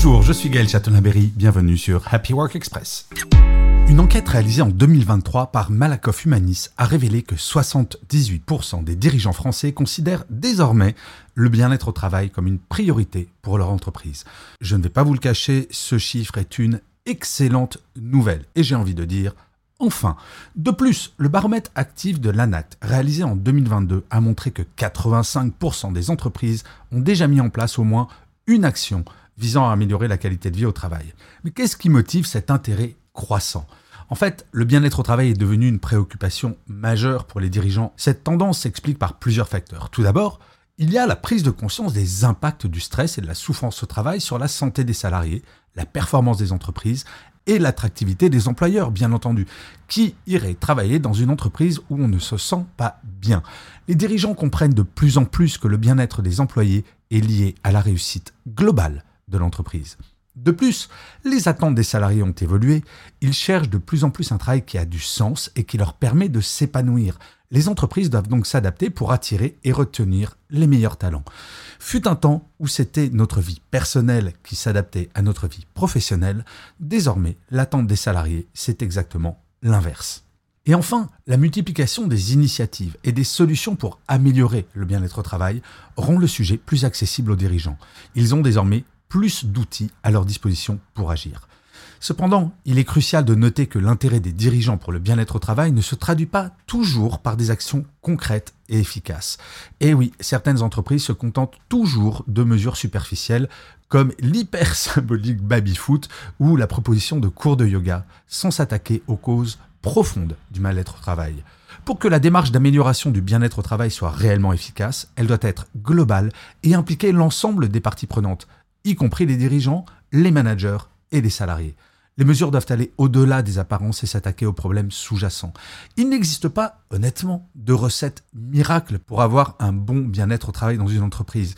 Bonjour, je suis Gaël Chatonaberry, bienvenue sur Happy Work Express. Une enquête réalisée en 2023 par Malakoff Humanis a révélé que 78% des dirigeants français considèrent désormais le bien-être au travail comme une priorité pour leur entreprise. Je ne vais pas vous le cacher, ce chiffre est une excellente nouvelle et j'ai envie de dire Enfin, de plus, le baromètre actif de l'ANACT, réalisé en 2022, a montré que 85% des entreprises ont déjà mis en place au moins une action visant à améliorer la qualité de vie au travail. Mais qu'est-ce qui motive cet intérêt croissant? En fait, le bien-être au travail est devenu une préoccupation majeure pour les dirigeants. Cette tendance s'explique par plusieurs facteurs. Tout d'abord, il y a la prise de conscience des impacts du stress et de la souffrance au travail sur la santé des salariés, la performance des entreprises et l'attractivité des employeurs, bien entendu. Qui irait travailler dans une entreprise où on ne se sent pas bien? Les dirigeants comprennent de plus en plus que le bien-être des employés est lié à la réussite globale de l'entreprise. De plus, les attentes des salariés ont évolué, ils cherchent de plus en plus un travail qui a du sens et qui leur permet de s'épanouir. Les entreprises doivent donc s'adapter pour attirer et retenir les meilleurs talents. Fut un temps où c'était notre vie personnelle qui s'adaptait à notre vie professionnelle, désormais l'attente des salariés, c'est exactement l'inverse. Et enfin, la multiplication des initiatives et des solutions pour améliorer le bien-être au travail rend le sujet plus accessible aux dirigeants. Ils ont désormais plus d'outils à leur disposition pour agir. Cependant, il est crucial de noter que l'intérêt des dirigeants pour le bien-être au travail ne se traduit pas toujours par des actions concrètes et efficaces. Et oui, certaines entreprises se contentent toujours de mesures superficielles comme l'hyper symbolique baby-foot ou la proposition de cours de yoga sans s'attaquer aux causes profondes du mal-être au travail. Pour que la démarche d'amélioration du bien-être au travail soit réellement efficace, elle doit être globale et impliquer l'ensemble des parties prenantes, y compris les dirigeants, les managers et les salariés. Les mesures doivent aller au-delà des apparences et s'attaquer aux problèmes sous-jacents. Il n'existe pas, honnêtement, de recette miracle pour avoir un bon bien-être au travail dans une entreprise.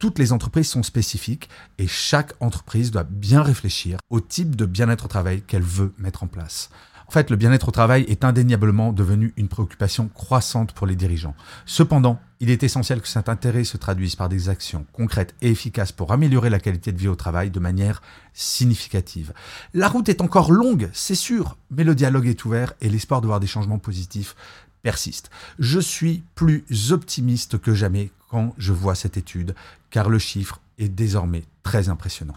Toutes les entreprises sont spécifiques et chaque entreprise doit bien réfléchir au type de bien-être au travail qu'elle veut mettre en place. En fait, le bien-être au travail est indéniablement devenu une préoccupation croissante pour les dirigeants. Cependant, il est essentiel que cet intérêt se traduise par des actions concrètes et efficaces pour améliorer la qualité de vie au travail de manière significative. La route est encore longue, c'est sûr, mais le dialogue est ouvert et l'espoir de voir des changements positifs persiste. Je suis plus optimiste que jamais quand je vois cette étude, car le chiffre est désormais très impressionnant.